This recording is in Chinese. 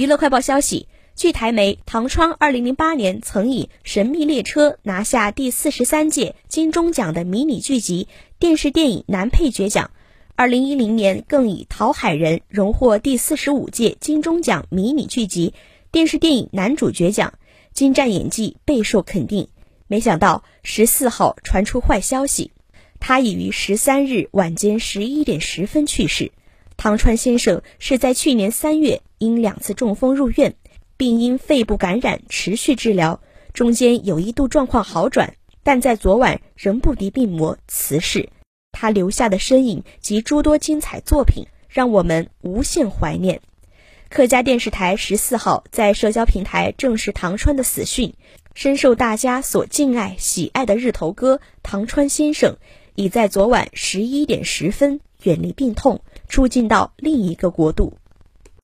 娱乐快报消息，据台媒，唐川2008年曾以《神秘列车》拿下第四十三届金钟奖的迷你剧集电视电影男配角奖，2010年更以《讨海人》荣获第四十五届金钟奖迷你剧集电视电影男主角奖，精湛演技备受肯定。没想到十四号传出坏消息，他已于十三日晚间十一点十分去世。唐川先生是在去年三月因两次中风入院，并因肺部感染持续治疗，中间有一度状况好转，但在昨晚仍不敌病魔辞世。他留下的身影及诸多精彩作品，让我们无限怀念。客家电视台十四号在社交平台证实唐川的死讯，深受大家所敬爱喜爱的日头哥唐川先生，已在昨晚十一点十分远离病痛。出境到另一个国度。